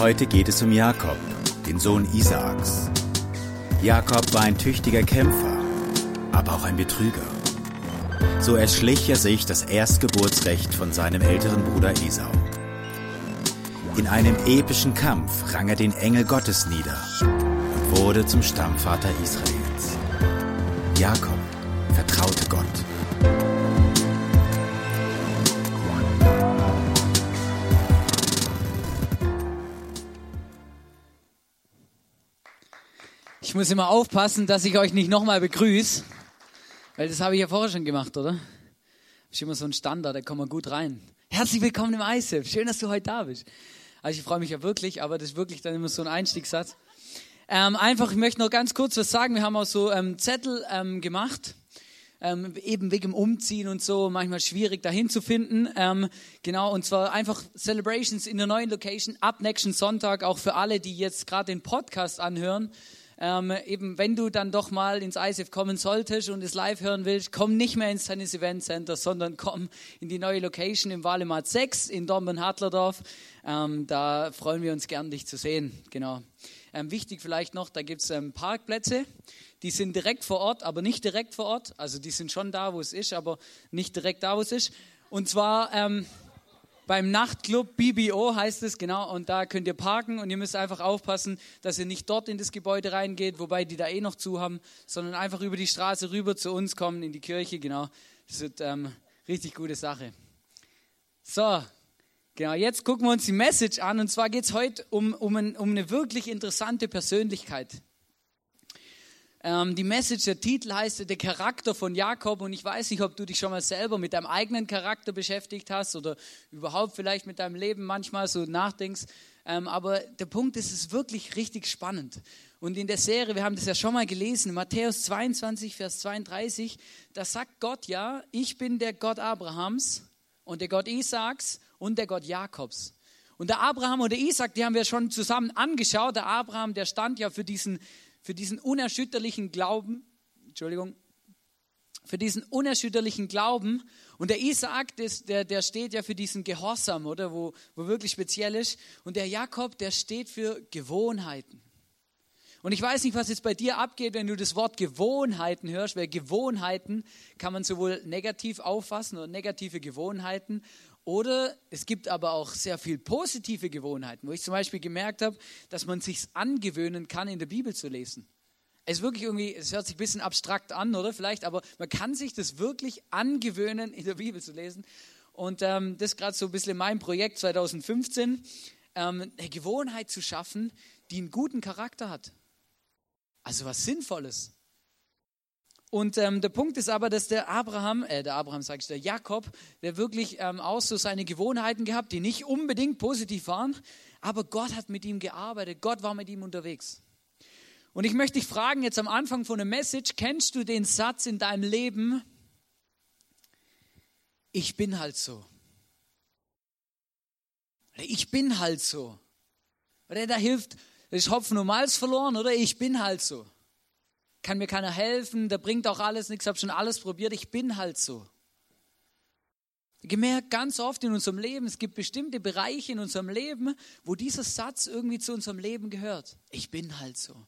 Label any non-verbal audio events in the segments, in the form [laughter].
Heute geht es um Jakob, den Sohn Isaaks. Jakob war ein tüchtiger Kämpfer, aber auch ein Betrüger. So erschlich er sich das Erstgeburtsrecht von seinem älteren Bruder Esau. In einem epischen Kampf rang er den Engel Gottes nieder und wurde zum Stammvater Israels. Jakob vertraute Gott. Muss immer aufpassen, dass ich euch nicht nochmal begrüße, weil das habe ich ja vorher schon gemacht, oder? Das ist immer so ein Standard, da kommen wir gut rein. Herzlich willkommen im ISIF. Schön, dass du heute da bist. Also ich freue mich ja wirklich, aber das ist wirklich dann immer so ein Einstiegssatz. Ähm, einfach, ich möchte noch ganz kurz was sagen. Wir haben auch so ähm, Zettel ähm, gemacht. Ähm, eben wegen Umziehen und so, manchmal schwierig dahin zu finden. Ähm, genau, und zwar einfach Celebrations in der neuen Location ab nächsten Sonntag, auch für alle, die jetzt gerade den Podcast anhören. Ähm, eben, wenn du dann doch mal ins ISF kommen solltest und es live hören willst, komm nicht mehr ins Tennis Event Center, sondern komm in die neue Location im Walemat 6 in Dornbirn-Hadlerdorf. Ähm, da freuen wir uns gern, dich zu sehen. Genau. Ähm, wichtig vielleicht noch, da gibt es ähm, Parkplätze. Die sind direkt vor Ort, aber nicht direkt vor Ort. Also die sind schon da, wo es ist, aber nicht direkt da, wo es ist. Und zwar ähm, beim Nachtclub BBO heißt es, genau, und da könnt ihr parken und ihr müsst einfach aufpassen, dass ihr nicht dort in das Gebäude reingeht, wobei die da eh noch zu haben, sondern einfach über die Straße rüber zu uns kommen, in die Kirche, genau. Das wird ähm, richtig gute Sache. So, genau, jetzt gucken wir uns die Message an und zwar geht es heute um, um, ein, um eine wirklich interessante Persönlichkeit. Ähm, die Message, der Titel heißt der Charakter von Jakob und ich weiß nicht, ob du dich schon mal selber mit deinem eigenen Charakter beschäftigt hast oder überhaupt vielleicht mit deinem Leben manchmal so nachdenkst. Ähm, aber der Punkt ist, es ist wirklich richtig spannend. Und in der Serie, wir haben das ja schon mal gelesen, Matthäus 22, Vers 32, da sagt Gott ja, ich bin der Gott Abrahams und der Gott Isaaks und der Gott Jakobs. Und der Abraham und der Isaac, die haben wir schon zusammen angeschaut. Der Abraham, der stand ja für diesen für diesen unerschütterlichen Glauben, Entschuldigung, für diesen unerschütterlichen Glauben. Und der Isaak, das, der, der steht ja für diesen Gehorsam, oder, wo, wo wirklich speziell ist. Und der Jakob, der steht für Gewohnheiten. Und ich weiß nicht, was jetzt bei dir abgeht, wenn du das Wort Gewohnheiten hörst, weil Gewohnheiten kann man sowohl negativ auffassen oder negative Gewohnheiten oder es gibt aber auch sehr viel positive Gewohnheiten, wo ich zum Beispiel gemerkt habe, dass man sich angewöhnen kann, in der Bibel zu lesen. Es ist wirklich irgendwie, es hört sich ein bisschen abstrakt an, oder vielleicht, aber man kann sich das wirklich angewöhnen, in der Bibel zu lesen. Und ähm, das ist gerade so ein bisschen mein Projekt 2015, ähm, eine Gewohnheit zu schaffen, die einen guten Charakter hat. Also was Sinnvolles. Und ähm, der Punkt ist aber, dass der Abraham, äh, der Abraham sage ich, der Jakob, der wirklich ähm, auch so seine Gewohnheiten gehabt, die nicht unbedingt positiv waren, aber Gott hat mit ihm gearbeitet, Gott war mit ihm unterwegs. Und ich möchte dich fragen, jetzt am Anfang von der Message, kennst du den Satz in deinem Leben, ich bin halt so. Ich bin halt so. Oder da hilft, ist Hopfen und Malz verloren, oder? Ich bin halt so kann mir keiner helfen, da bringt auch alles nichts, habe schon alles probiert, ich bin halt so. Gemerkt ganz oft in unserem Leben, es gibt bestimmte Bereiche in unserem Leben, wo dieser Satz irgendwie zu unserem Leben gehört. Ich bin halt so.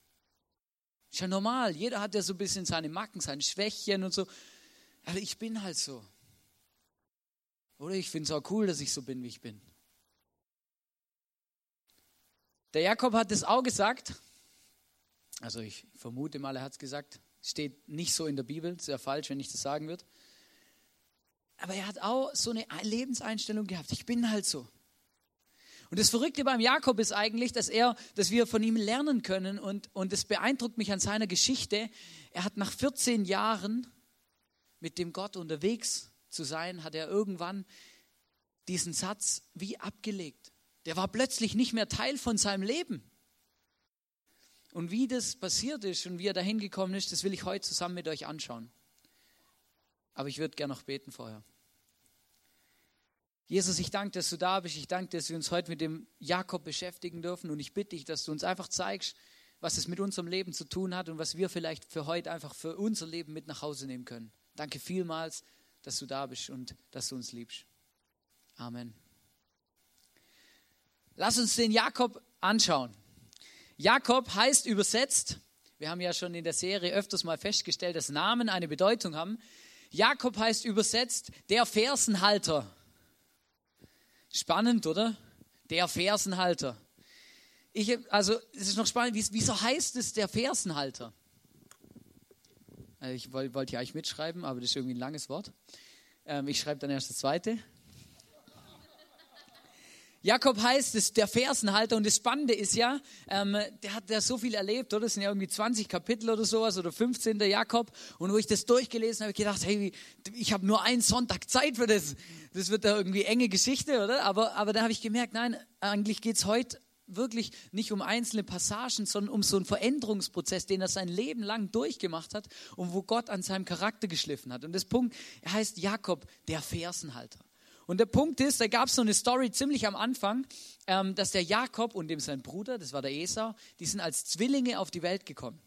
Ist ja normal, jeder hat ja so ein bisschen seine Macken, seine Schwächen und so. Aber ich bin halt so. Oder ich finde es auch cool, dass ich so bin, wie ich bin. Der Jakob hat es auch gesagt, also ich vermute mal, er hat es gesagt. Steht nicht so in der Bibel, sehr falsch, wenn ich das sagen würde. Aber er hat auch so eine Lebenseinstellung gehabt. Ich bin halt so. Und das Verrückte beim Jakob ist eigentlich, dass er, dass wir von ihm lernen können und, und das beeindruckt mich an seiner Geschichte. Er hat nach 14 Jahren mit dem Gott unterwegs zu sein, hat er irgendwann diesen Satz wie abgelegt. Der war plötzlich nicht mehr Teil von seinem Leben. Und wie das passiert ist und wie er dahin gekommen ist, das will ich heute zusammen mit euch anschauen. Aber ich würde gerne noch beten vorher. Jesus, ich danke, dass du da bist. Ich danke, dass wir uns heute mit dem Jakob beschäftigen dürfen. Und ich bitte dich, dass du uns einfach zeigst, was es mit unserem Leben zu tun hat und was wir vielleicht für heute einfach für unser Leben mit nach Hause nehmen können. Danke vielmals, dass du da bist und dass du uns liebst. Amen. Lass uns den Jakob anschauen. Jakob heißt übersetzt, wir haben ja schon in der Serie öfters mal festgestellt, dass Namen eine Bedeutung haben. Jakob heißt übersetzt der Fersenhalter. Spannend, oder? Der Fersenhalter. Ich, also, es ist noch spannend, wieso heißt es der Fersenhalter? Also ich wollte wollt ja eigentlich mitschreiben, aber das ist irgendwie ein langes Wort. Ähm, ich schreibe dann erst das zweite. Jakob heißt es der Fersenhalter und das Spannende ist ja, ähm, der hat ja so viel erlebt, oder? Das sind ja irgendwie 20 Kapitel oder sowas oder 15. der Jakob. Und wo ich das durchgelesen habe, ich gedacht, hey, ich habe nur einen Sonntag Zeit für das. Das wird da irgendwie enge Geschichte, oder? Aber, aber da habe ich gemerkt, nein, eigentlich geht es heute wirklich nicht um einzelne Passagen, sondern um so einen Veränderungsprozess, den er sein Leben lang durchgemacht hat und wo Gott an seinem Charakter geschliffen hat. Und das Punkt, er heißt Jakob, der Fersenhalter. Und der Punkt ist, da gab es so eine Story ziemlich am Anfang, ähm, dass der Jakob und dem sein Bruder, das war der Esau, die sind als Zwillinge auf die Welt gekommen.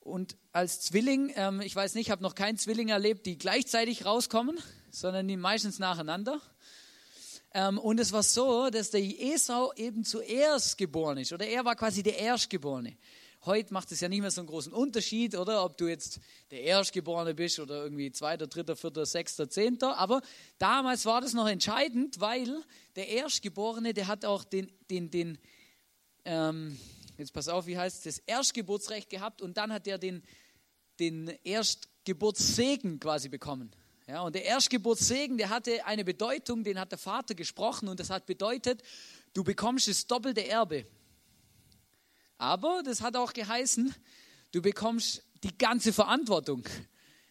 Und als Zwilling, ähm, ich weiß nicht, ich habe noch keinen Zwilling erlebt, die gleichzeitig rauskommen, sondern die meistens nacheinander. Ähm, und es war so, dass der Esau eben zuerst geboren ist, oder er war quasi der Erstgeborene. Heute macht es ja nicht mehr so einen großen Unterschied, oder ob du jetzt der Erstgeborene bist oder irgendwie zweiter, dritter, vierter, sechster, zehnter. Aber damals war das noch entscheidend, weil der Erstgeborene, der hat auch den, den, den ähm, jetzt pass auf, wie heißt das Erstgeburtsrecht gehabt und dann hat er den, den Erstgeburtssegen quasi bekommen. Ja, und der Erstgeburtssegen, der hatte eine Bedeutung, den hat der Vater gesprochen und das hat bedeutet, du bekommst das doppelte Erbe. Aber das hat auch geheißen, du bekommst die ganze Verantwortung.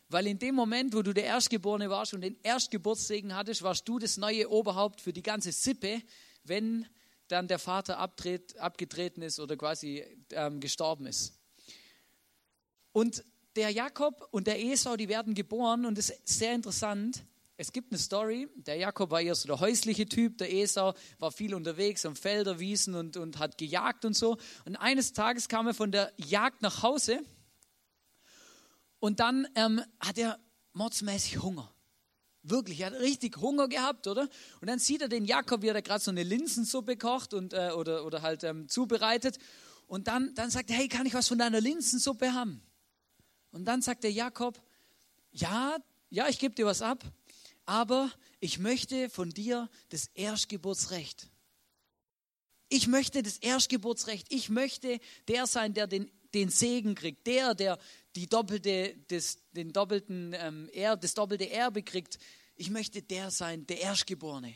Weil in dem Moment, wo du der Erstgeborene warst und den Erstgeburtssegen hattest, warst du das neue Oberhaupt für die ganze Sippe, wenn dann der Vater abtret, abgetreten ist oder quasi ähm, gestorben ist. Und der Jakob und der Esau, die werden geboren und das ist sehr interessant. Es gibt eine Story, der Jakob war eher so der häusliche Typ, der Esau war viel unterwegs am Felder, Wiesen und, und hat gejagt und so. Und eines Tages kam er von der Jagd nach Hause und dann ähm, hat er mordsmäßig Hunger. Wirklich, er hat richtig Hunger gehabt, oder? Und dann sieht er den Jakob, wie er gerade so eine Linsensuppe kocht und, äh, oder, oder halt ähm, zubereitet. Und dann, dann sagt er, hey, kann ich was von deiner Linsensuppe haben? Und dann sagt der Jakob, ja, ja, ich gebe dir was ab aber ich möchte von dir das Erstgeburtsrecht. Ich möchte das Erstgeburtsrecht. Ich möchte der sein, der den, den Segen kriegt. Der, der die doppelte, das, den doppelten, ähm, er, das doppelte Erbe kriegt. Ich möchte der sein, der Erstgeborene.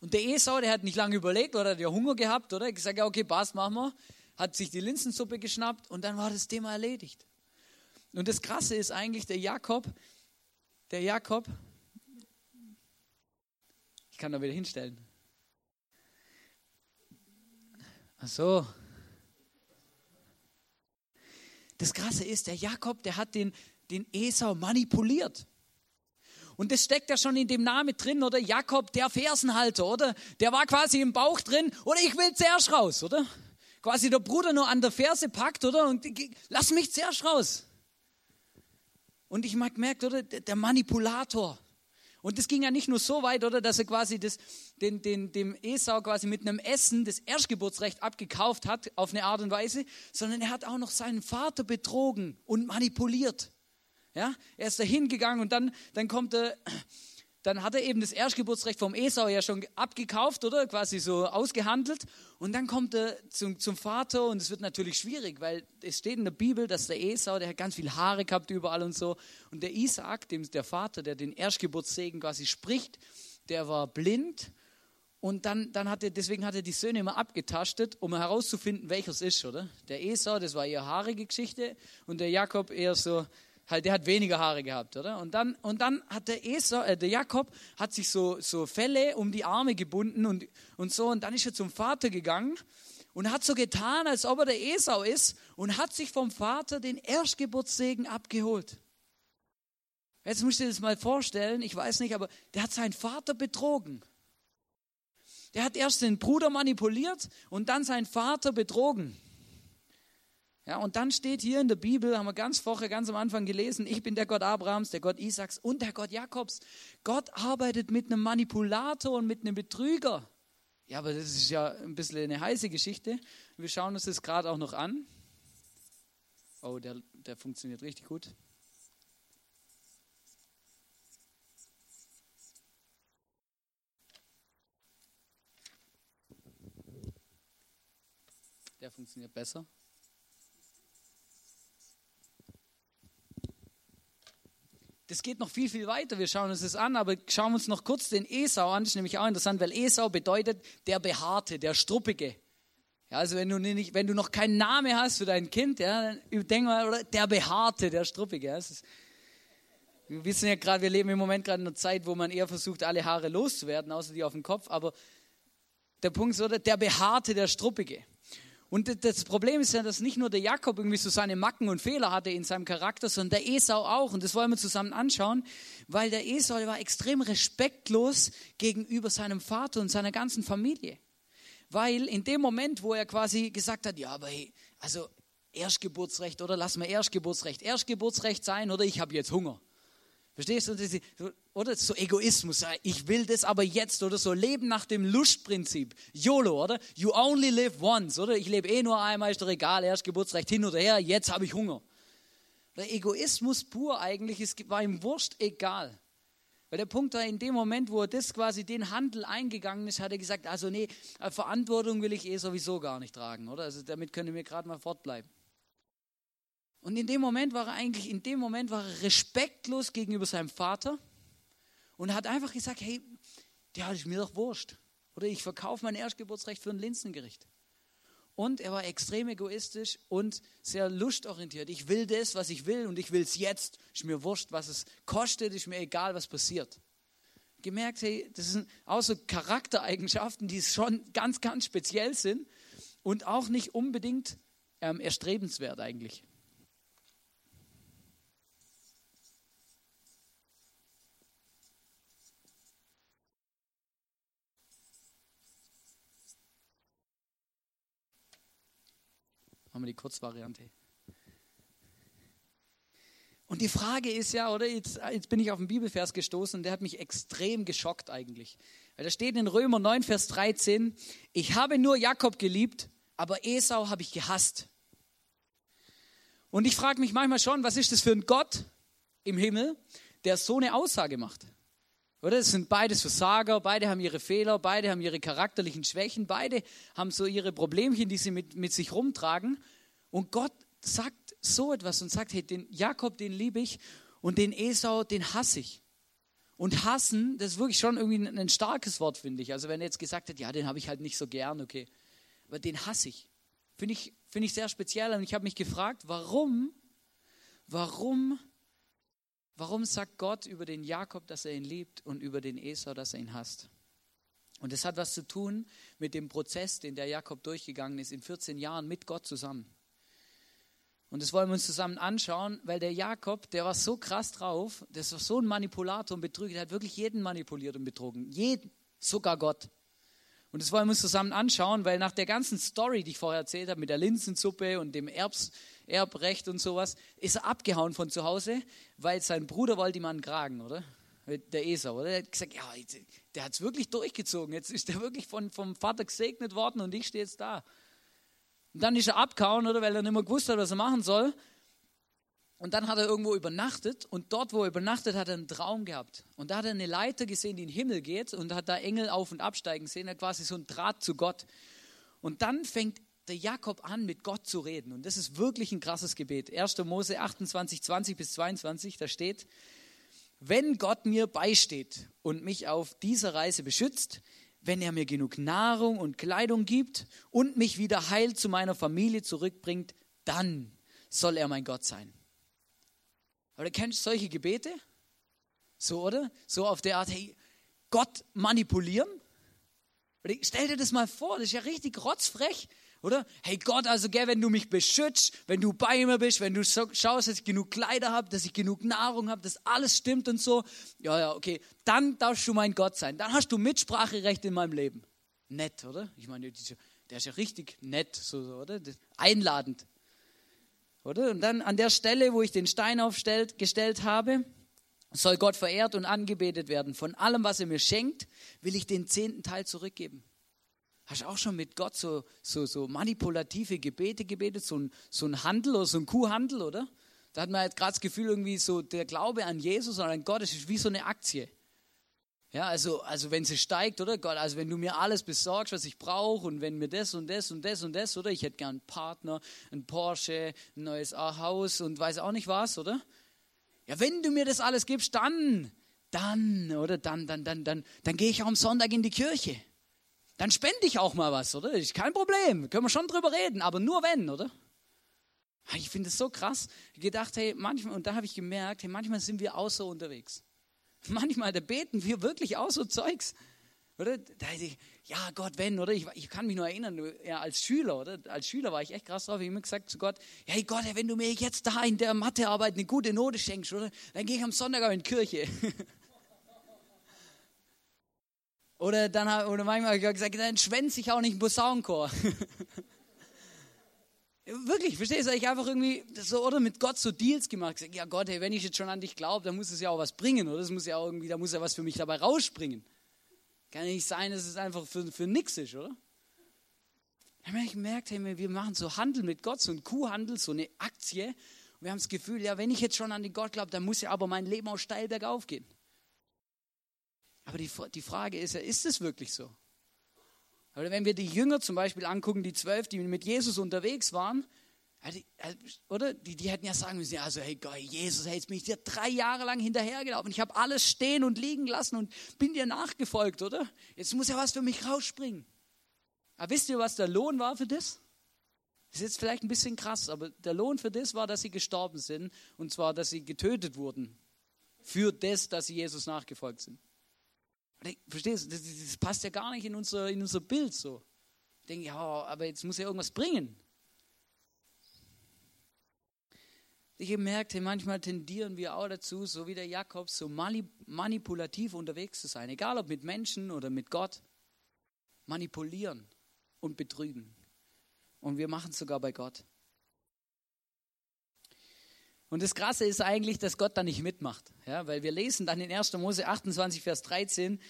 Und der Esau, der hat nicht lange überlegt, oder hat ja Hunger gehabt, oder? Gesagt, okay, passt, machen wir. Hat sich die Linsensuppe geschnappt und dann war das Thema erledigt. Und das Krasse ist eigentlich, der Jakob, der Jakob, ich kann da wieder hinstellen. Ach so. Das Krasse ist, der Jakob, der hat den, den Esau manipuliert. Und das steckt ja schon in dem Namen drin, oder? Jakob, der Fersenhalter, oder? Der war quasi im Bauch drin, oder ich will zuerst raus, oder? Quasi der Bruder nur an der Ferse packt, oder? Und lass mich zuerst raus. Und ich mag merkt, oder? Der Manipulator. Und das ging ja nicht nur so weit, oder, dass er quasi das, den, den, dem Esau quasi mit einem Essen das Erstgeburtsrecht abgekauft hat, auf eine Art und Weise, sondern er hat auch noch seinen Vater betrogen und manipuliert. Ja, er ist da hingegangen und dann, dann kommt er, dann hat er eben das Erstgeburtsrecht vom Esau ja schon abgekauft, oder? Quasi so ausgehandelt. Und dann kommt er zum, zum Vater und es wird natürlich schwierig, weil es steht in der Bibel, dass der Esau, der hat ganz viel Haare gehabt überall und so. Und der Isaak, dem, der Vater, der den Erstgeburtssegen quasi spricht, der war blind. Und dann, dann hat er, deswegen hat er die Söhne immer abgetastet, um herauszufinden, welches ist, oder? Der Esau, das war eher haarige Geschichte und der Jakob eher so halt, der hat weniger Haare gehabt, oder? Und dann, und dann hat der Esau, äh, der Jakob, hat sich so, so Felle um die Arme gebunden und, und so. Und dann ist er zum Vater gegangen und hat so getan, als ob er der Esau ist und hat sich vom Vater den Erstgeburtssegen abgeholt. Jetzt musst du dir das mal vorstellen, ich weiß nicht, aber der hat seinen Vater betrogen. Der hat erst den Bruder manipuliert und dann seinen Vater betrogen. Ja, und dann steht hier in der Bibel, haben wir ganz vorher, ganz am Anfang gelesen, ich bin der Gott Abrahams, der Gott Isaaks und der Gott Jakobs. Gott arbeitet mit einem Manipulator und mit einem Betrüger. Ja, aber das ist ja ein bisschen eine heiße Geschichte. Wir schauen uns das gerade auch noch an. Oh, der, der funktioniert richtig gut. Der funktioniert besser. Das geht noch viel, viel weiter. Wir schauen uns das an, aber schauen wir uns noch kurz den Esau an. Das ist nämlich auch interessant, weil Esau bedeutet der Behaarte, der Struppige. Ja, also wenn du, nicht, wenn du noch keinen Namen hast für dein Kind, ja, dann denk mal, oder der Behaarte, der Struppige. Ja, ist, wir wissen ja gerade, wir leben im Moment gerade in einer Zeit, wo man eher versucht, alle Haare loszuwerden, außer die auf dem Kopf. Aber der Punkt ist, oder der Behaarte, der Struppige. Und das Problem ist ja, dass nicht nur der Jakob irgendwie so seine Macken und Fehler hatte in seinem Charakter, sondern der Esau auch. Und das wollen wir zusammen anschauen, weil der Esau der war extrem respektlos gegenüber seinem Vater und seiner ganzen Familie. Weil in dem Moment, wo er quasi gesagt hat, ja, aber hey, also Erstgeburtsrecht oder lass mal Erstgeburtsrecht, Erstgeburtsrecht sein oder ich habe jetzt Hunger. Verstehst du? Oder so Egoismus, ich will das aber jetzt oder so Leben nach dem Lustprinzip. YOLO, oder? You only live once, oder? Ich lebe eh nur einmal, ist doch egal, Erstgeburtsrecht hin oder her, jetzt habe ich Hunger. Der Egoismus pur eigentlich, es war ihm wurscht egal. Weil der Punkt war, in dem Moment, wo er das quasi den Handel eingegangen ist, hat er gesagt, also nee, Verantwortung will ich eh sowieso gar nicht tragen, oder? Also damit können wir gerade mal fortbleiben. Und in dem Moment war er eigentlich, in dem Moment war er respektlos gegenüber seinem Vater und hat einfach gesagt, hey, der ist mir doch wurscht. Oder ich verkaufe mein Erstgeburtsrecht für ein Linsengericht. Und er war extrem egoistisch und sehr lustorientiert. Ich will das, was ich will und ich will es jetzt. Ist mir wurscht, was es kostet, ist mir egal, was passiert. Gemerkt, hey, das sind auch so Charaktereigenschaften, die schon ganz, ganz speziell sind und auch nicht unbedingt ähm, erstrebenswert eigentlich. Machen wir die Kurzvariante. Und die Frage ist ja, oder jetzt, jetzt, bin ich auf einen Bibelvers gestoßen der hat mich extrem geschockt eigentlich. Weil da steht in Römer 9, Vers 13, ich habe nur Jakob geliebt, aber Esau habe ich gehasst. Und ich frage mich manchmal schon, was ist das für ein Gott im Himmel, der so eine Aussage macht? Oder? Es sind beides Versager, beide haben ihre Fehler, beide haben ihre charakterlichen Schwächen, beide haben so ihre Problemchen, die sie mit, mit sich rumtragen. Und Gott sagt so etwas und sagt, hey, den Jakob, den liebe ich und den Esau, den hasse ich. Und hassen, das ist wirklich schon irgendwie ein, ein starkes Wort, finde ich. Also wenn er jetzt gesagt hat, ja, den habe ich halt nicht so gern, okay. Aber den hasse ich. Finde ich, find ich sehr speziell. Und ich habe mich gefragt, warum, warum Warum sagt Gott über den Jakob, dass er ihn liebt und über den Esau, dass er ihn hasst? Und das hat was zu tun mit dem Prozess, den der Jakob durchgegangen ist in 14 Jahren mit Gott zusammen. Und das wollen wir uns zusammen anschauen, weil der Jakob, der war so krass drauf, der war so ein Manipulator und Betrüger, der hat wirklich jeden manipuliert und betrogen. Jeden, sogar Gott. Und das wollen wir uns zusammen anschauen, weil nach der ganzen Story, die ich vorher erzählt habe, mit der Linsensuppe und dem Erbs, Erbrecht und sowas, ist er abgehauen von zu Hause, weil sein Bruder wollte ihm einen Kragen, oder? Der Esau, oder? Der hat gesagt, ja, der hat es wirklich durchgezogen. Jetzt ist er wirklich von, vom Vater gesegnet worden und ich stehe jetzt da. Und dann ist er abgehauen, oder? Weil er nicht mehr gewusst hat, was er machen soll. Und dann hat er irgendwo übernachtet und dort, wo er übernachtet, hat er einen Traum gehabt. Und da hat er eine Leiter gesehen, die in den Himmel geht und hat da Engel auf und absteigen sehen, er hat quasi so einen Draht zu Gott. Und dann fängt der Jakob an, mit Gott zu reden. Und das ist wirklich ein krasses Gebet. 1. Mose 28, 20 bis 22, da steht, wenn Gott mir beisteht und mich auf dieser Reise beschützt, wenn er mir genug Nahrung und Kleidung gibt und mich wieder heil zu meiner Familie zurückbringt, dann soll er mein Gott sein. Aber kennst du solche Gebete? So, oder? So auf der Art, hey, Gott manipulieren? Stell dir das mal vor, das ist ja richtig rotzfrech. Oder? Hey Gott, also gell, wenn du mich beschützt, wenn du bei mir bist, wenn du schaust, dass ich genug Kleider habe, dass ich genug Nahrung habe, dass alles stimmt und so, ja, ja, okay, dann darfst du mein Gott sein. Dann hast du Mitspracherecht in meinem Leben. Nett, oder? Ich meine, der ist ja richtig nett, so, oder? Einladend. Oder? Und dann an der Stelle, wo ich den Stein aufgestellt habe, soll Gott verehrt und angebetet werden. Von allem, was er mir schenkt, will ich den zehnten Teil zurückgeben. Hast du auch schon mit Gott so, so, so manipulative Gebete gebetet, so ein, so ein Handel oder so ein Kuhhandel, oder? Da hat man jetzt gerade das Gefühl, irgendwie so der Glaube an Jesus oder an Gott ist wie so eine Aktie. Ja, also, also wenn sie steigt, oder Gott, also wenn du mir alles besorgst, was ich brauche und wenn mir das und das und das und das, oder ich hätte gern einen Partner, ein Porsche, ein neues Haus und weiß auch nicht was, oder? Ja, wenn du mir das alles gibst, dann, dann, oder dann, dann, dann, dann, dann gehe ich auch am Sonntag in die Kirche. Dann spende ich auch mal was, oder? Ist kein Problem, können wir schon drüber reden, aber nur wenn, oder? Ich finde es so krass. Gedacht, hey, manchmal, und da habe ich gemerkt, hey, manchmal sind wir so unterwegs. Manchmal, da beten wir wirklich auch so Zeugs. Oder? Da ich, ja, Gott, wenn, oder? Ich, ich, kann mich nur erinnern, ja, als Schüler, oder? Als Schüler war ich echt krass drauf. Ich habe immer gesagt zu Gott, hey Gott, wenn du mir jetzt da in der Mathearbeit eine gute Note schenkst, oder? Dann gehe ich am Sonntag auch in die Kirche. [laughs] oder dann oder manchmal habe ich gesagt, dann schwänze ich auch nicht im Posaunenchor. [laughs] Wirklich, verstehst du? Ich einfach irgendwie so, oder mit Gott so Deals gemacht. Gesagt, ja Gott, hey, wenn ich jetzt schon an dich glaube, dann muss es ja auch was bringen, oder? Das muss ja auch irgendwie, da muss ja was für mich dabei rausspringen. Kann ja nicht sein, dass es einfach für, für nix ist, oder? Dann habe ich gemerkt, hey, wir machen so Handel mit Gott, so ein Kuhhandel, so eine Aktie. Und wir haben das Gefühl, ja, wenn ich jetzt schon an den Gott glaube, dann muss ja aber mein Leben auch steil bergauf gehen. Aber die, die Frage ist ja, ist es wirklich so? Oder wenn wir die Jünger zum Beispiel angucken, die zwölf, die mit Jesus unterwegs waren, oder? Die, die hätten ja sagen müssen, also hey Gott, Jesus, hey, jetzt bin ich dir drei Jahre lang hinterhergelaufen. Ich habe alles stehen und liegen lassen und bin dir nachgefolgt, oder? Jetzt muss ja was für mich rausspringen. Aber wisst ihr, was der Lohn war für das? Das ist jetzt vielleicht ein bisschen krass, aber der Lohn für das war, dass sie gestorben sind. Und zwar, dass sie getötet wurden. Für das, dass sie Jesus nachgefolgt sind. Verstehst du, das, das, passt ja gar nicht in unser, in unser Bild so. Ich denke, ja, aber jetzt muss ja irgendwas bringen. Ich habe gemerkt, manchmal tendieren wir auch dazu, so wie der Jakob, so manipulativ unterwegs zu sein. Egal ob mit Menschen oder mit Gott. Manipulieren und betrügen. Und wir machen es sogar bei Gott. Und das Krasse ist eigentlich, dass Gott da nicht mitmacht. Ja, weil wir lesen dann in 1. Mose 28, Vers 13,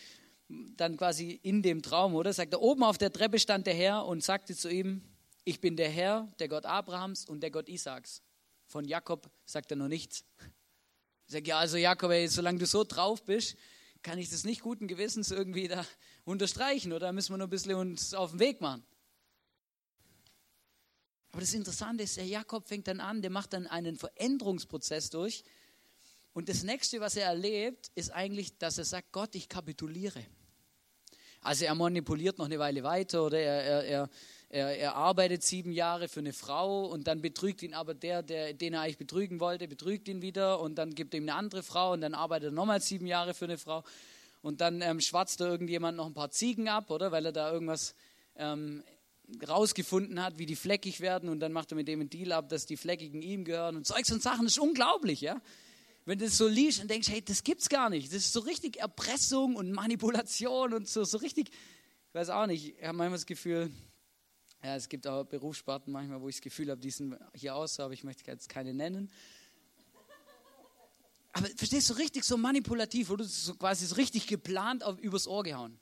dann quasi in dem Traum, oder? Sagt er, oben auf der Treppe stand der Herr und sagte zu ihm, ich bin der Herr, der Gott Abrahams und der Gott Isaaks. Von Jakob sagt er noch nichts. Ich sage, ja, also Jakob, ey, solange du so drauf bist, kann ich das nicht guten Gewissens irgendwie da unterstreichen oder müssen wir nur ein bisschen uns auf den Weg machen. Aber das Interessante ist, der Jakob fängt dann an, der macht dann einen Veränderungsprozess durch. Und das nächste, was er erlebt, ist eigentlich, dass er sagt, Gott, ich kapituliere. Also er manipuliert noch eine Weile weiter oder er, er, er, er, arbeitet sieben Jahre für eine Frau und dann betrügt ihn aber der, der, den er eigentlich betrügen wollte, betrügt ihn wieder und dann gibt ihm eine andere Frau und dann arbeitet er nochmal sieben Jahre für eine Frau und dann ähm, schwatzt er irgendjemand noch ein paar Ziegen ab, oder? Weil er da irgendwas ähm, rausgefunden hat, wie die fleckig werden und dann macht er mit dem einen Deal ab, dass die Fleckigen ihm gehören und Zeugs und Sachen. Das ist unglaublich, ja. Wenn du das so liest und denkst, hey, das gibt's gar nicht. Das ist so richtig Erpressung und Manipulation und so, so richtig, ich weiß auch nicht, ich habe manchmal das Gefühl, ja, es gibt auch Berufssparten manchmal, wo ich das Gefühl habe, die sind hier aus, aber ich möchte jetzt keine nennen. Aber verstehst du, richtig so manipulativ, oder so quasi so richtig geplant auf, übers Ohr gehauen.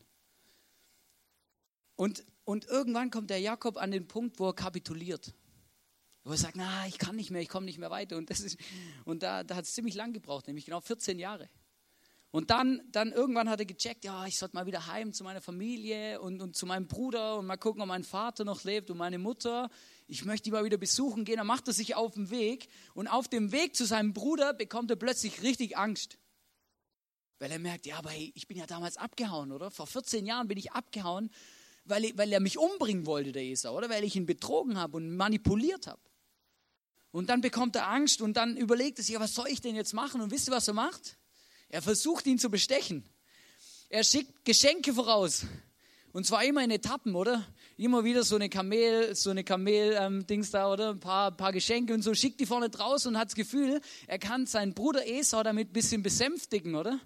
Und und irgendwann kommt der Jakob an den Punkt, wo er kapituliert. Wo er sagt, na, ich kann nicht mehr, ich komme nicht mehr weiter. Und, das ist, und da, da hat es ziemlich lang gebraucht, nämlich genau 14 Jahre. Und dann, dann irgendwann hat er gecheckt, ja, ich sollte mal wieder heim zu meiner Familie und, und zu meinem Bruder und mal gucken, ob mein Vater noch lebt und meine Mutter. Ich möchte die mal wieder besuchen gehen. Dann macht er sich auf den Weg und auf dem Weg zu seinem Bruder bekommt er plötzlich richtig Angst. Weil er merkt, ja, aber hey, ich bin ja damals abgehauen, oder? Vor 14 Jahren bin ich abgehauen weil, weil er mich umbringen wollte, der Esau, oder weil ich ihn betrogen habe und manipuliert habe. Und dann bekommt er Angst und dann überlegt er sich, ja, was soll ich denn jetzt machen? Und wisst ihr, was er macht? Er versucht ihn zu bestechen. Er schickt Geschenke voraus. Und zwar immer in Etappen, oder? Immer wieder so eine Kamel, so eine Kamel-Dings ähm, da, oder? Ein paar, paar Geschenke und so schickt die vorne draus und hat das Gefühl, er kann seinen Bruder Esau damit ein bisschen besänftigen, oder?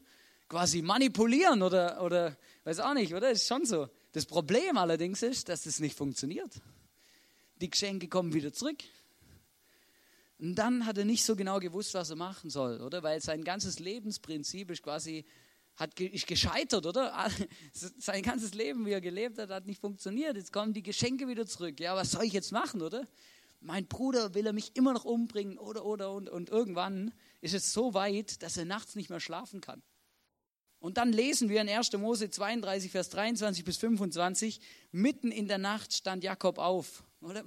Quasi manipulieren oder, oder, weiß auch nicht, oder? Ist schon so. Das Problem allerdings ist, dass es nicht funktioniert. Die Geschenke kommen wieder zurück. Und dann hat er nicht so genau gewusst, was er machen soll, oder? Weil sein ganzes Lebensprinzip ist quasi hat, ist gescheitert, oder? [laughs] Sein ganzes Leben, wie er gelebt hat, hat nicht funktioniert. Jetzt kommen die Geschenke wieder zurück. Ja, was soll ich jetzt machen, oder? Mein Bruder will er mich immer noch umbringen, oder, oder, und, und irgendwann ist es so weit, dass er nachts nicht mehr schlafen kann. Und dann lesen wir in 1. Mose 32, Vers 23 bis 25, mitten in der Nacht stand Jakob auf. Oder?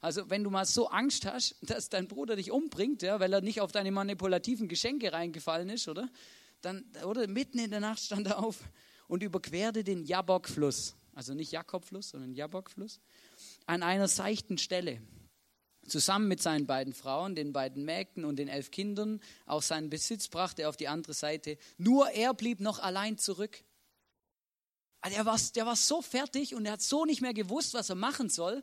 Also, wenn du mal so Angst hast, dass dein Bruder dich umbringt, ja, weil er nicht auf deine manipulativen Geschenke reingefallen ist, oder? Dann, oder mitten in der Nacht stand er auf und überquerte den Jabok-Fluss. Also nicht Jakob-Fluss, sondern Jabok-Fluss. An einer seichten Stelle zusammen mit seinen beiden Frauen, den beiden Mägden und den elf Kindern, auch seinen Besitz brachte er auf die andere Seite. Nur er blieb noch allein zurück. Also er war, der war so fertig und er hat so nicht mehr gewusst, was er machen soll.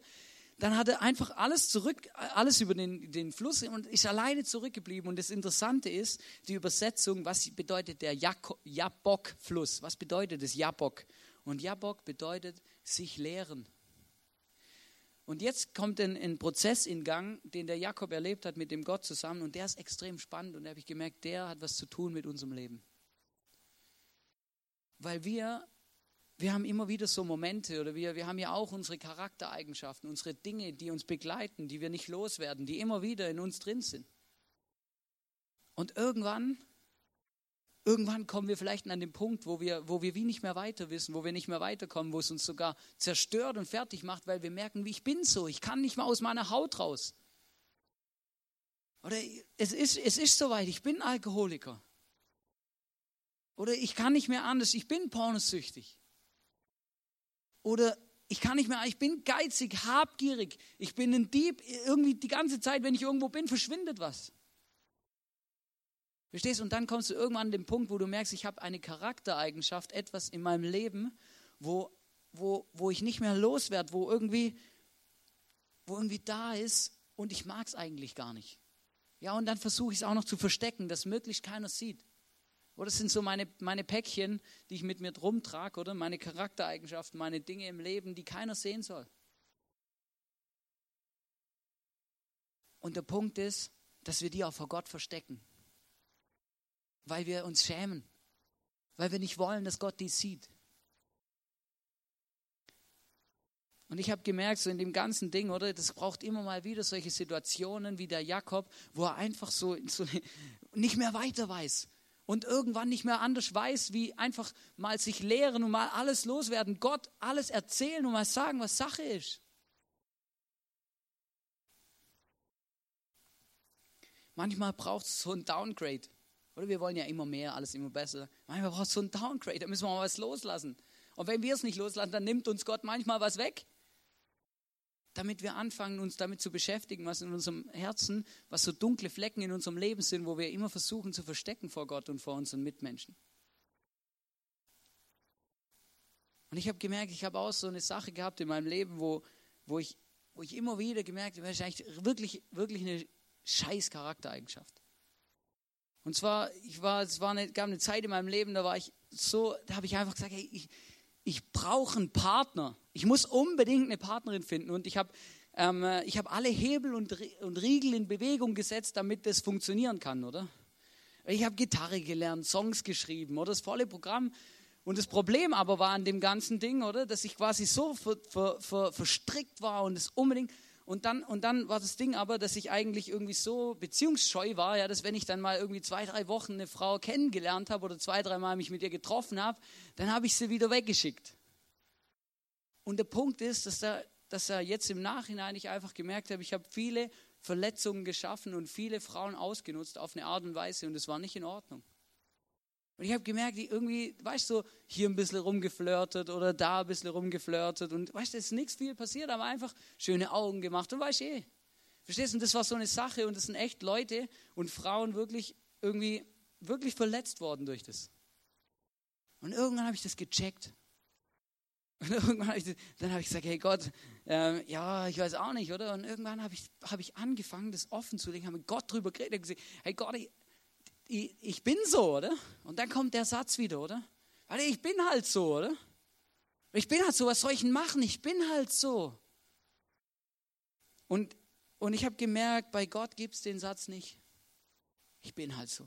Dann hat er einfach alles zurück, alles über den, den Fluss und ist alleine zurückgeblieben. Und das Interessante ist, die Übersetzung, was bedeutet der Jabok-Fluss? Was bedeutet das Jabok? Und Jabok bedeutet sich lehren. Und jetzt kommt ein, ein, Prozess in Gang, den der Jakob erlebt hat mit dem Gott zusammen. Und der ist extrem spannend. Und da habe ich gemerkt, der hat was zu tun mit unserem Leben. Weil wir, wir haben immer wieder so Momente oder wir, wir haben ja auch unsere Charaktereigenschaften, unsere Dinge, die uns begleiten, die wir nicht loswerden, die immer wieder in uns drin sind. Und irgendwann Irgendwann kommen wir vielleicht an den Punkt, wo wir, wo wir wie nicht mehr weiter wissen, wo wir nicht mehr weiterkommen, wo es uns sogar zerstört und fertig macht, weil wir merken, wie ich bin so, ich kann nicht mehr aus meiner Haut raus. Oder es ist, es ist soweit, ich bin Alkoholiker. Oder ich kann nicht mehr anders, ich bin pornosüchtig. Oder ich kann nicht mehr, ich bin geizig, habgierig, ich bin ein Dieb, irgendwie die ganze Zeit, wenn ich irgendwo bin, verschwindet was. Verstehst? du? Und dann kommst du irgendwann an den Punkt, wo du merkst, ich habe eine Charaktereigenschaft, etwas in meinem Leben, wo, wo, wo ich nicht mehr loswerde, wo irgendwie, wo irgendwie da ist und ich mag es eigentlich gar nicht. Ja, und dann versuche ich es auch noch zu verstecken, dass möglichst keiner sieht. Oder das sind so meine, meine Päckchen, die ich mit mir rumtrage, oder meine Charaktereigenschaften, meine Dinge im Leben, die keiner sehen soll. Und der Punkt ist, dass wir die auch vor Gott verstecken weil wir uns schämen, weil wir nicht wollen, dass Gott dies sieht. Und ich habe gemerkt, so in dem ganzen Ding, oder, das braucht immer mal wieder solche Situationen wie der Jakob, wo er einfach so, so nicht mehr weiter weiß und irgendwann nicht mehr anders weiß, wie einfach mal sich lehren und mal alles loswerden, Gott alles erzählen und mal sagen, was Sache ist. Manchmal braucht es so ein Downgrade. Oder wir wollen ja immer mehr, alles immer besser. Manchmal braucht so ein Downgrade, da müssen wir mal was loslassen. Und wenn wir es nicht loslassen, dann nimmt uns Gott manchmal was weg. Damit wir anfangen, uns damit zu beschäftigen, was in unserem Herzen, was so dunkle Flecken in unserem Leben sind, wo wir immer versuchen zu verstecken vor Gott und vor unseren Mitmenschen. Und ich habe gemerkt, ich habe auch so eine Sache gehabt in meinem Leben, wo, wo, ich, wo ich immer wieder gemerkt habe, das ist eigentlich wirklich, wirklich eine scheiß Charaktereigenschaft. Und zwar, ich war, es war eine, gab eine Zeit in meinem Leben, da war ich so, da habe ich einfach gesagt, hey, ich, ich brauche einen Partner. Ich muss unbedingt eine Partnerin finden. Und ich habe ähm, ich hab alle Hebel und, und Riegel in Bewegung gesetzt, damit das funktionieren kann, oder? Ich habe Gitarre gelernt, Songs geschrieben, oder das volle Programm. Und das Problem aber war an dem ganzen Ding, oder, dass ich quasi so ver, ver, ver, verstrickt war und es unbedingt und dann, und dann war das Ding aber, dass ich eigentlich irgendwie so beziehungsscheu war, ja, dass wenn ich dann mal irgendwie zwei, drei Wochen eine Frau kennengelernt habe oder zwei, drei Mal mich mit ihr getroffen habe, dann habe ich sie wieder weggeschickt. Und der Punkt ist, dass er, dass er jetzt im Nachhinein ich einfach gemerkt habe, ich habe viele Verletzungen geschaffen und viele Frauen ausgenutzt auf eine Art und Weise und es war nicht in Ordnung. Und ich habe gemerkt, die irgendwie, weißt du, so hier ein bisschen rumgeflirtet oder da ein bisschen rumgeflirtet. Und weißt du, es ist nichts viel passiert, aber einfach schöne Augen gemacht und weißt du eh. Verstehst du? Und das war so eine Sache und das sind echt Leute und Frauen wirklich irgendwie, wirklich verletzt worden durch das. Und irgendwann habe ich das gecheckt. Und [laughs] irgendwann habe ich, dann habe ich gesagt, hey Gott, äh, ja, ich weiß auch nicht, oder? Und irgendwann habe ich, hab ich angefangen, das offen zu legen, habe mit Gott drüber geredet und gesagt, hey Gott, ich, ich, bin so, oder? Und dann kommt der Satz wieder, oder? Weil ich bin halt so, oder? Ich bin halt so, was soll ich denn machen? Ich bin halt so. Und, und ich habe gemerkt, bei Gott gibt es den Satz nicht. Ich bin halt so.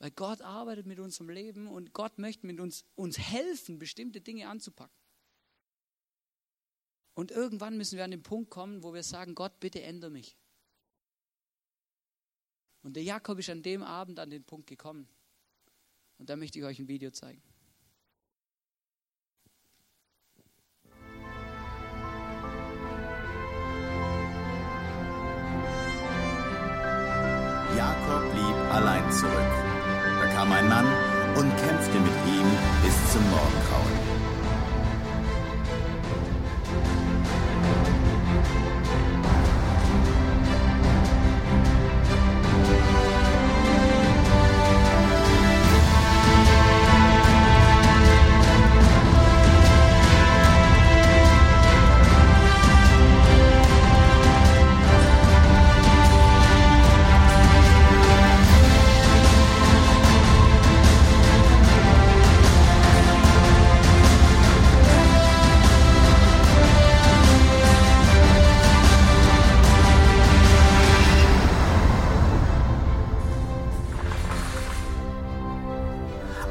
Weil Gott arbeitet mit unserem Leben und Gott möchte mit uns, uns helfen, bestimmte Dinge anzupacken. Und irgendwann müssen wir an den Punkt kommen, wo wir sagen, Gott, bitte ändere mich. Und der Jakob ist an dem Abend an den Punkt gekommen. Und da möchte ich euch ein Video zeigen. Jakob blieb allein zurück. Da kam ein Mann und kämpfte mit ihm bis zum Morgengrauen.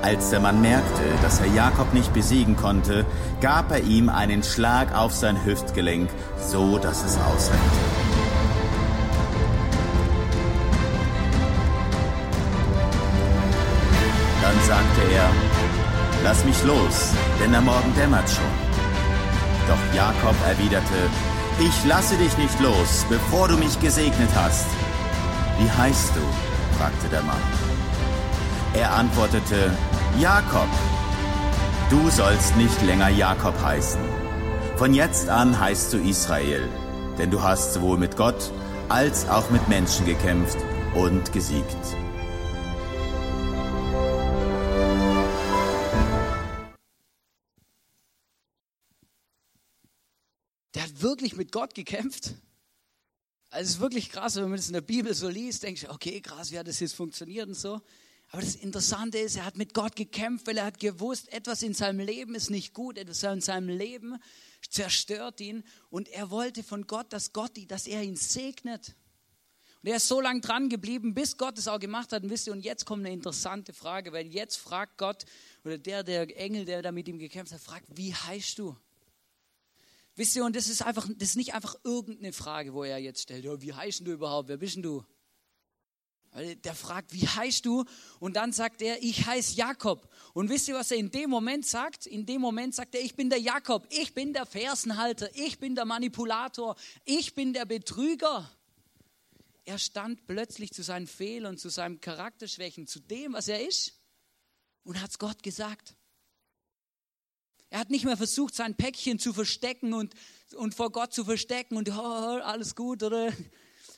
Als der Mann merkte, dass er Jakob nicht besiegen konnte, gab er ihm einen Schlag auf sein Hüftgelenk, so dass es ausrenkte. Dann sagte er, Lass mich los, denn der Morgen dämmert schon. Doch Jakob erwiderte, Ich lasse dich nicht los, bevor du mich gesegnet hast. Wie heißt du? fragte der Mann. Er antwortete, Jakob. Du sollst nicht länger Jakob heißen. Von jetzt an heißt du Israel, denn du hast sowohl mit Gott als auch mit Menschen gekämpft und gesiegt. Der hat wirklich mit Gott gekämpft. Also es ist wirklich krass, wenn man das in der Bibel so liest, denkst du, okay, krass, wie hat das jetzt funktioniert und so. Aber das Interessante ist, er hat mit Gott gekämpft, weil er hat gewusst, etwas in seinem Leben ist nicht gut, etwas in seinem Leben zerstört ihn und er wollte von Gott, dass Gott, dass er ihn segnet. Und er ist so lange dran geblieben, bis Gott es auch gemacht hat. Und wisst ihr, und jetzt kommt eine interessante Frage, weil jetzt fragt Gott, oder der, der Engel, der da mit ihm gekämpft hat, fragt, wie heißt du? Wisst ihr, und das ist einfach, das ist nicht einfach irgendeine Frage, wo er jetzt stellt, ja, wie heißt du überhaupt, wer bist du? Der fragt, wie heißt du? Und dann sagt er, ich heiße Jakob. Und wisst ihr, was er in dem Moment sagt? In dem Moment sagt er, ich bin der Jakob, ich bin der Fersenhalter, ich bin der Manipulator, ich bin der Betrüger. Er stand plötzlich zu seinen Fehlern, zu seinen Charakterschwächen, zu dem, was er ist und hat es Gott gesagt. Er hat nicht mehr versucht, sein Päckchen zu verstecken und, und vor Gott zu verstecken und oh, alles gut, oder?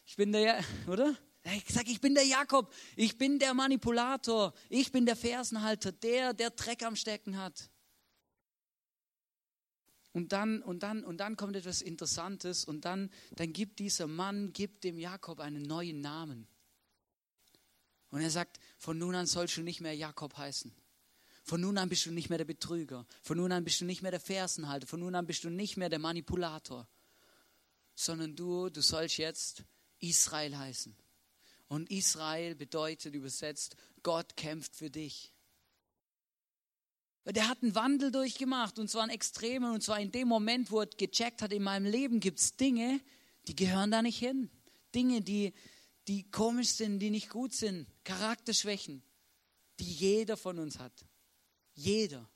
Ich bin der, oder? Hat gesagt, ich bin der Jakob, ich bin der Manipulator, ich bin der Fersenhalter, der, der Dreck am Stecken hat. Und dann, und dann, und dann kommt etwas Interessantes und dann, dann gibt dieser Mann, gibt dem Jakob einen neuen Namen. Und er sagt, von nun an sollst du nicht mehr Jakob heißen. Von nun an bist du nicht mehr der Betrüger. Von nun an bist du nicht mehr der Fersenhalter. Von nun an bist du nicht mehr der Manipulator. Sondern du, du sollst jetzt Israel heißen. Und Israel bedeutet übersetzt, Gott kämpft für dich. Der hat einen Wandel durchgemacht und zwar einen extremen und zwar in dem Moment, wo er gecheckt hat, in meinem Leben gibt es Dinge, die gehören da nicht hin. Dinge, die, die komisch sind, die nicht gut sind, Charakterschwächen, die jeder von uns hat. Jeder.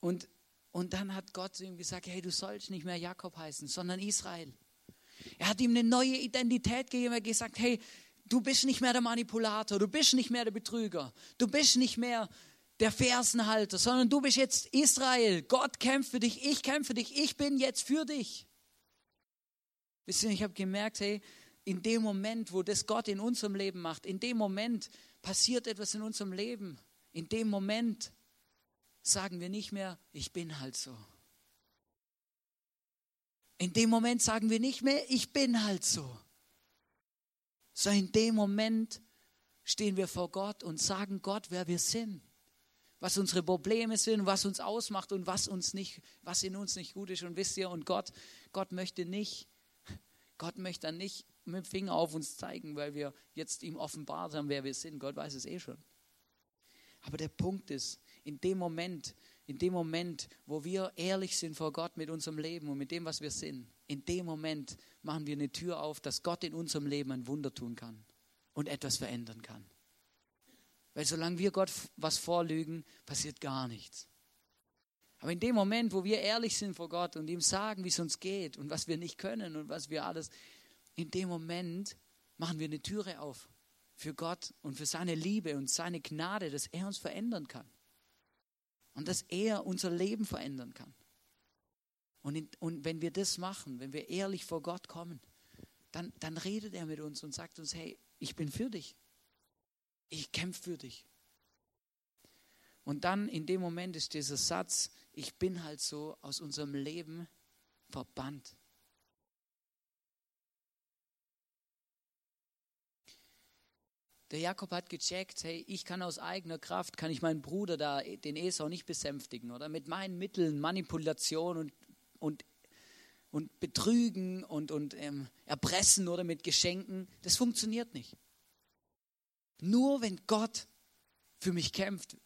Und, und dann hat Gott zu ihm gesagt, hey, du sollst nicht mehr Jakob heißen, sondern Israel. Er hat ihm eine neue Identität gegeben. Er hat gesagt, hey, du bist nicht mehr der Manipulator, du bist nicht mehr der Betrüger, du bist nicht mehr der Fersenhalter, sondern du bist jetzt Israel. Gott kämpft für dich, ich kämpfe für dich, ich bin jetzt für dich. Wisst ihr, ich habe gemerkt, hey, in dem Moment, wo das Gott in unserem Leben macht, in dem Moment passiert etwas in unserem Leben. In dem Moment sagen wir nicht mehr, ich bin halt so. In dem Moment sagen wir nicht mehr, ich bin halt so. So in dem Moment stehen wir vor Gott und sagen Gott, wer wir sind, was unsere Probleme sind, was uns ausmacht und was uns nicht, was in uns nicht gut ist. Und wisst ihr, und Gott, Gott möchte nicht, Gott möchte dann nicht mit dem Finger auf uns zeigen, weil wir jetzt ihm offenbart haben, wer wir sind. Gott weiß es eh schon. Aber der Punkt ist, in dem Moment, in dem Moment, wo wir ehrlich sind vor Gott mit unserem Leben und mit dem, was wir sind, in dem Moment machen wir eine Tür auf, dass Gott in unserem Leben ein Wunder tun kann und etwas verändern kann. Weil solange wir Gott was vorlügen, passiert gar nichts. Aber in dem Moment, wo wir ehrlich sind vor Gott und ihm sagen, wie es uns geht und was wir nicht können und was wir alles, in dem Moment machen wir eine Türe auf für Gott und für seine Liebe und seine Gnade, dass er uns verändern kann. Und dass er unser Leben verändern kann. Und, in, und wenn wir das machen, wenn wir ehrlich vor Gott kommen, dann, dann redet er mit uns und sagt uns, hey, ich bin für dich. Ich kämpfe für dich. Und dann in dem Moment ist dieser Satz, ich bin halt so aus unserem Leben verbannt. Der Jakob hat gecheckt, hey, ich kann aus eigener Kraft, kann ich meinen Bruder da, den Esau, nicht besänftigen, oder? Mit meinen Mitteln, Manipulation und, und, und Betrügen und, und ähm, Erpressen oder mit Geschenken, das funktioniert nicht. Nur wenn Gott für mich kämpft.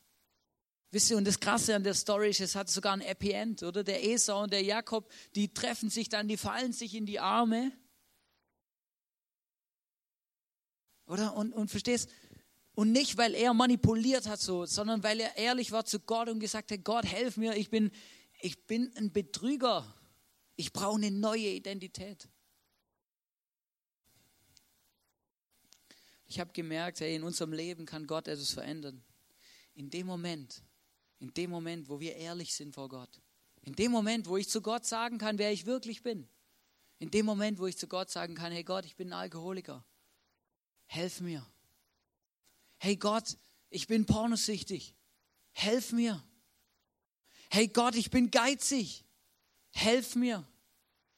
Wisst ihr, und das Krasse an der Story ist, es hat sogar ein Happy End, oder? Der Esau und der Jakob, die treffen sich dann, die fallen sich in die Arme Oder? Und, und verstehst? Und nicht, weil er manipuliert hat, so, sondern weil er ehrlich war zu Gott und gesagt hat, Gott, helf mir, ich bin, ich bin ein Betrüger. Ich brauche eine neue Identität. Ich habe gemerkt, hey, in unserem Leben kann Gott etwas verändern. In dem Moment, in dem Moment, wo wir ehrlich sind vor Gott. In dem Moment, wo ich zu Gott sagen kann, wer ich wirklich bin. In dem Moment, wo ich zu Gott sagen kann, hey Gott, ich bin ein Alkoholiker helf mir. Hey Gott, ich bin pornosüchtig, helf mir. Hey Gott, ich bin geizig, helf mir.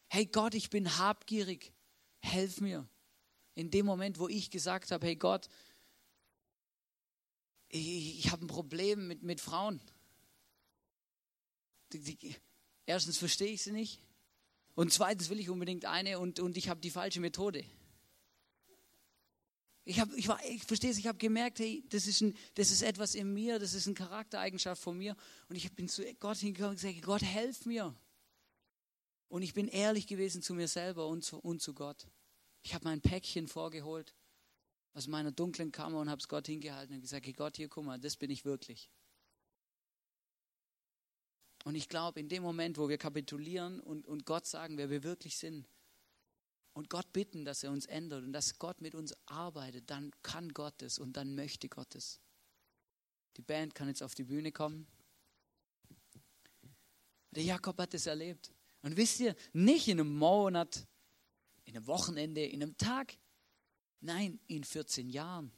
Hey Gott, ich bin habgierig, helf mir. In dem Moment, wo ich gesagt habe, hey Gott, ich, ich habe ein Problem mit, mit Frauen. Die, die, erstens verstehe ich sie nicht und zweitens will ich unbedingt eine und, und ich habe die falsche Methode. Ich, hab, ich, war, ich verstehe es, ich habe gemerkt, hey, das ist, ein, das ist etwas in mir, das ist eine Charaktereigenschaft von mir. Und ich bin zu Gott hingekommen und gesagt, Gott, helf mir. Und ich bin ehrlich gewesen zu mir selber und zu, und zu Gott. Ich habe mein Päckchen vorgeholt aus meiner dunklen Kammer und habe es Gott hingehalten und gesagt, hey Gott, hier, guck mal, das bin ich wirklich. Und ich glaube, in dem Moment, wo wir kapitulieren und, und Gott sagen, wer wir wirklich sind, und Gott bitten, dass er uns ändert und dass Gott mit uns arbeitet, dann kann Gott es und dann möchte Gott es. Die Band kann jetzt auf die Bühne kommen. Der Jakob hat es erlebt. Und wisst ihr, nicht in einem Monat, in einem Wochenende, in einem Tag, nein, in 14 Jahren.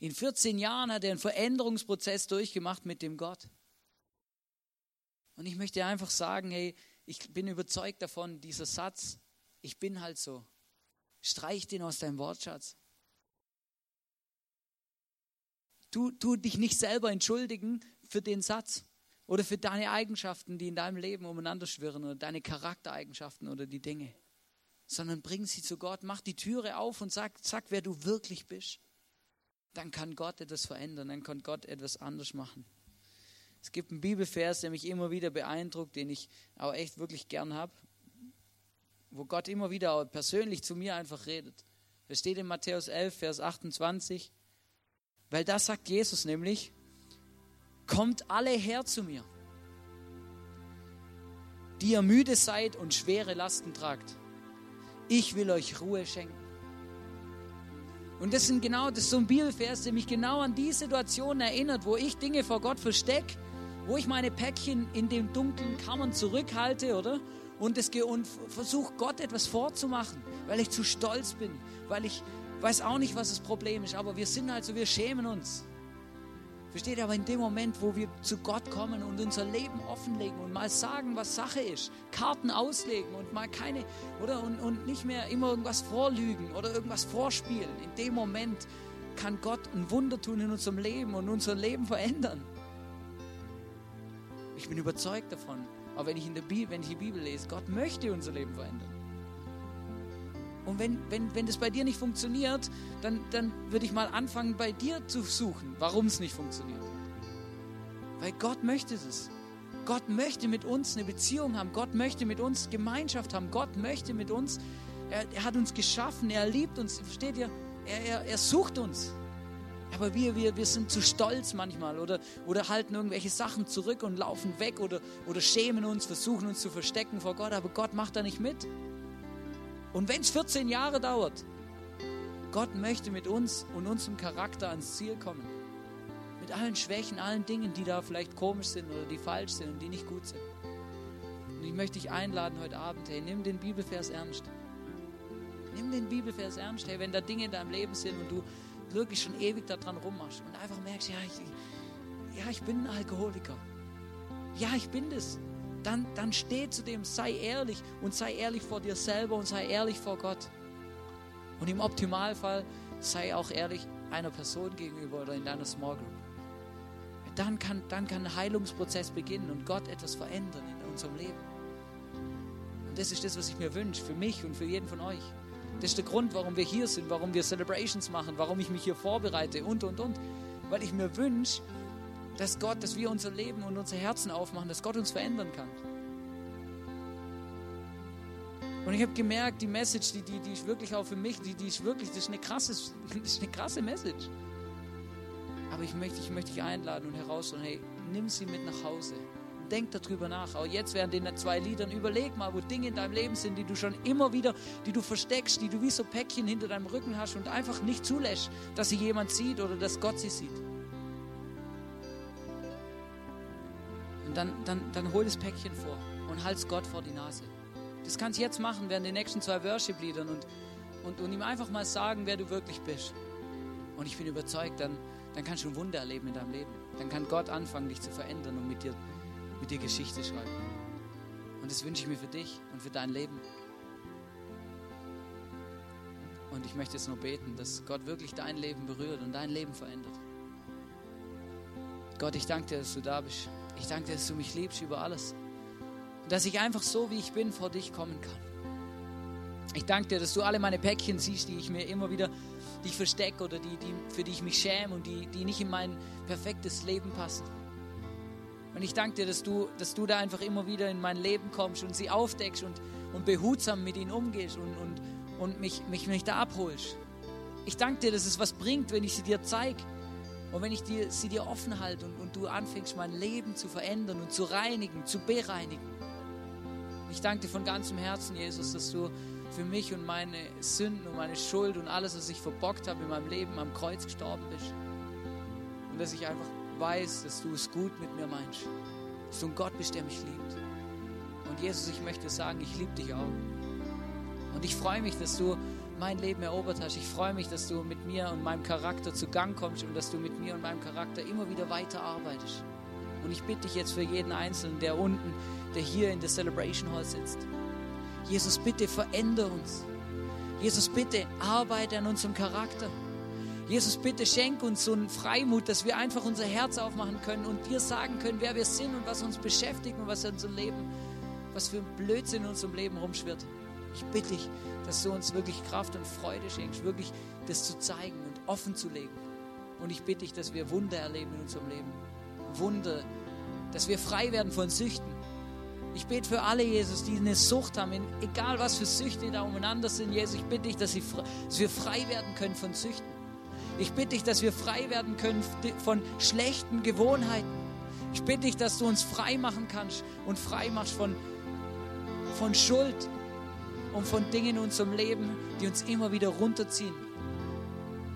In 14 Jahren hat er einen Veränderungsprozess durchgemacht mit dem Gott. Und ich möchte einfach sagen, hey, ich bin überzeugt davon, dieser Satz, ich bin halt so. Streich den aus deinem Wortschatz. Tu, tu dich nicht selber entschuldigen für den Satz oder für deine Eigenschaften, die in deinem Leben umeinander schwirren oder deine Charaktereigenschaften oder die Dinge, sondern bring sie zu Gott, mach die Türe auf und sag, sag, wer du wirklich bist. Dann kann Gott etwas verändern, dann kann Gott etwas anders machen. Es gibt einen Bibelvers, der mich immer wieder beeindruckt, den ich auch echt wirklich gern habe wo Gott immer wieder persönlich zu mir einfach redet. Das steht in Matthäus 11, Vers 28, weil da sagt Jesus nämlich, kommt alle her zu mir, die ihr müde seid und schwere Lasten tragt. Ich will euch Ruhe schenken. Und das sind genau, das ist so ein Bibelvers, der mich genau an die Situation erinnert, wo ich Dinge vor Gott verstecke, wo ich meine Päckchen in den dunklen Kammern zurückhalte, oder? Und, es, und versuche Gott etwas vorzumachen, weil ich zu stolz bin, weil ich weiß auch nicht, was das Problem ist, aber wir sind halt so, wir schämen uns. Versteht ihr? Aber in dem Moment, wo wir zu Gott kommen und unser Leben offenlegen und mal sagen, was Sache ist, Karten auslegen und mal keine, oder? Und, und nicht mehr immer irgendwas vorlügen oder irgendwas vorspielen. In dem Moment kann Gott ein Wunder tun in unserem Leben und unser Leben verändern. Ich bin überzeugt davon. Aber wenn ich, in der Bibel, wenn ich die Bibel lese, Gott möchte unser Leben verändern. Und wenn, wenn, wenn das bei dir nicht funktioniert, dann, dann würde ich mal anfangen, bei dir zu suchen, warum es nicht funktioniert. Weil Gott möchte es. Gott möchte mit uns eine Beziehung haben. Gott möchte mit uns Gemeinschaft haben. Gott möchte mit uns, er, er hat uns geschaffen, er liebt uns. Versteht ihr? Er, er, er sucht uns. Aber wir, wir, wir sind zu stolz manchmal oder, oder halten irgendwelche Sachen zurück und laufen weg oder, oder schämen uns, versuchen uns zu verstecken vor Gott. Aber Gott macht da nicht mit. Und wenn es 14 Jahre dauert, Gott möchte mit uns und unserem Charakter ans Ziel kommen. Mit allen Schwächen, allen Dingen, die da vielleicht komisch sind oder die falsch sind und die nicht gut sind. Und ich möchte dich einladen heute Abend, hey, nimm den Bibelvers ernst. Nimm den Bibelvers ernst, hey, wenn da Dinge in deinem Leben sind und du wirklich schon ewig daran rummachst und einfach merkst, ja, ich, ja, ich bin ein Alkoholiker. Ja, ich bin das dann, dann steh zu dem, sei ehrlich und sei ehrlich vor dir selber und sei ehrlich vor Gott. Und im Optimalfall sei auch ehrlich einer Person gegenüber oder in deiner Small Group. Dann kann, dann kann ein Heilungsprozess beginnen und Gott etwas verändern in unserem Leben. Und das ist das, was ich mir wünsche, für mich und für jeden von euch. Das ist der Grund, warum wir hier sind, warum wir Celebrations machen, warum ich mich hier vorbereite und, und, und. Weil ich mir wünsche, dass Gott, dass wir unser Leben und unser Herzen aufmachen, dass Gott uns verändern kann. Und ich habe gemerkt, die Message, die, die, die ist wirklich auch für mich, die, die ist wirklich, das ist eine krasse, [laughs] das ist eine krasse Message. Aber ich möchte, ich möchte dich einladen und herausholen, hey, nimm sie mit nach Hause. Denk darüber nach. Auch jetzt während den zwei Liedern, überleg mal, wo Dinge in deinem Leben sind, die du schon immer wieder, die du versteckst, die du wie so Päckchen hinter deinem Rücken hast und einfach nicht zulässt, dass sie jemand sieht oder dass Gott sie sieht. dann, dann, dann hol das Päckchen vor und halt's Gott vor die Nase. Das kannst du jetzt machen während den nächsten zwei Worship-Liedern und, und, und ihm einfach mal sagen, wer du wirklich bist. Und ich bin überzeugt, dann, dann kannst du ein Wunder erleben in deinem Leben. Dann kann Gott anfangen, dich zu verändern und mit dir, mit dir Geschichte schreiben. Und das wünsche ich mir für dich und für dein Leben. Und ich möchte jetzt nur beten, dass Gott wirklich dein Leben berührt und dein Leben verändert. Gott, ich danke dir, dass du da bist. Ich danke dir, dass du mich liebst über alles. Und dass ich einfach so, wie ich bin, vor dich kommen kann. Ich danke dir, dass du alle meine Päckchen siehst, die ich mir immer wieder, die ich verstecke oder die, die, für die ich mich schäme und die, die nicht in mein perfektes Leben passen. Und ich danke dir, dass du, dass du da einfach immer wieder in mein Leben kommst und sie aufdeckst und, und behutsam mit ihnen umgehst und, und, und mich, mich, mich da abholst. Ich danke dir, dass es was bringt, wenn ich sie dir zeige und wenn ich dir, sie dir offen halte und, und du anfängst, mein Leben zu verändern und zu reinigen, zu bereinigen. Ich danke dir von ganzem Herzen, Jesus, dass du für mich und meine Sünden und meine Schuld und alles, was ich verbockt habe in meinem Leben, am Kreuz gestorben bist. Und dass ich einfach weiß, dass du es gut mit mir meinst. Dass du ein Gott bist, der mich liebt. Und Jesus, ich möchte sagen, ich liebe dich auch. Und ich freue mich, dass du mein Leben erobert hast. Ich freue mich, dass du mit mir und meinem Charakter zu Gang kommst und dass du mit mir und meinem Charakter immer wieder weiter arbeitest. Und ich bitte dich jetzt für jeden Einzelnen, der unten, der hier in der Celebration Hall sitzt. Jesus, bitte verändere uns. Jesus, bitte arbeite an unserem Charakter. Jesus, bitte schenk uns so einen Freimut, dass wir einfach unser Herz aufmachen können und dir sagen können, wer wir sind und was uns beschäftigt und was in unserem Leben, was für ein Blödsinn in unserem Leben rumschwirrt. Ich bitte dich, dass du uns wirklich Kraft und Freude schenkst, wirklich das zu zeigen und offen zu legen. Und ich bitte dich, dass wir Wunder erleben in unserem Leben. Wunder, dass wir frei werden von Süchten. Ich bete für alle, Jesus, die eine Sucht haben, egal was für Süchte da umeinander sind, Jesus, ich bitte dich, dass, sie, dass wir frei werden können von Süchten. Ich bitte dich, dass wir frei werden können von schlechten Gewohnheiten. Ich bitte dich, dass du uns frei machen kannst und frei machst von, von Schuld, und von Dingen in unserem Leben, die uns immer wieder runterziehen.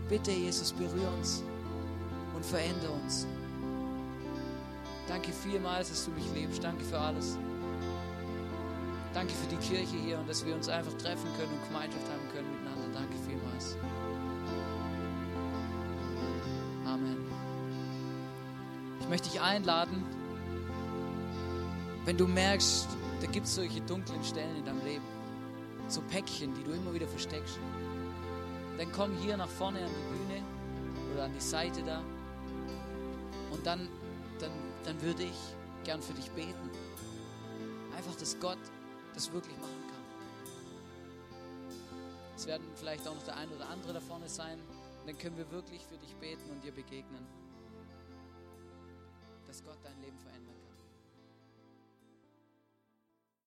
Bitte, Jesus, berühre uns und verändere uns. Danke vielmals, dass du mich liebst. Danke für alles. Danke für die Kirche hier und dass wir uns einfach treffen können und Gemeinschaft haben möchte dich einladen, wenn du merkst, da gibt es solche dunklen Stellen in deinem Leben so Päckchen, die du immer wieder versteckst. Dann komm hier nach vorne an die Bühne oder an die Seite da. Und dann, dann, dann würde ich gern für dich beten. Einfach, dass Gott das wirklich machen kann. Es werden vielleicht auch noch der ein oder andere da vorne sein. Dann können wir wirklich für dich beten und dir begegnen, dass Gott dein Leben verändern kann.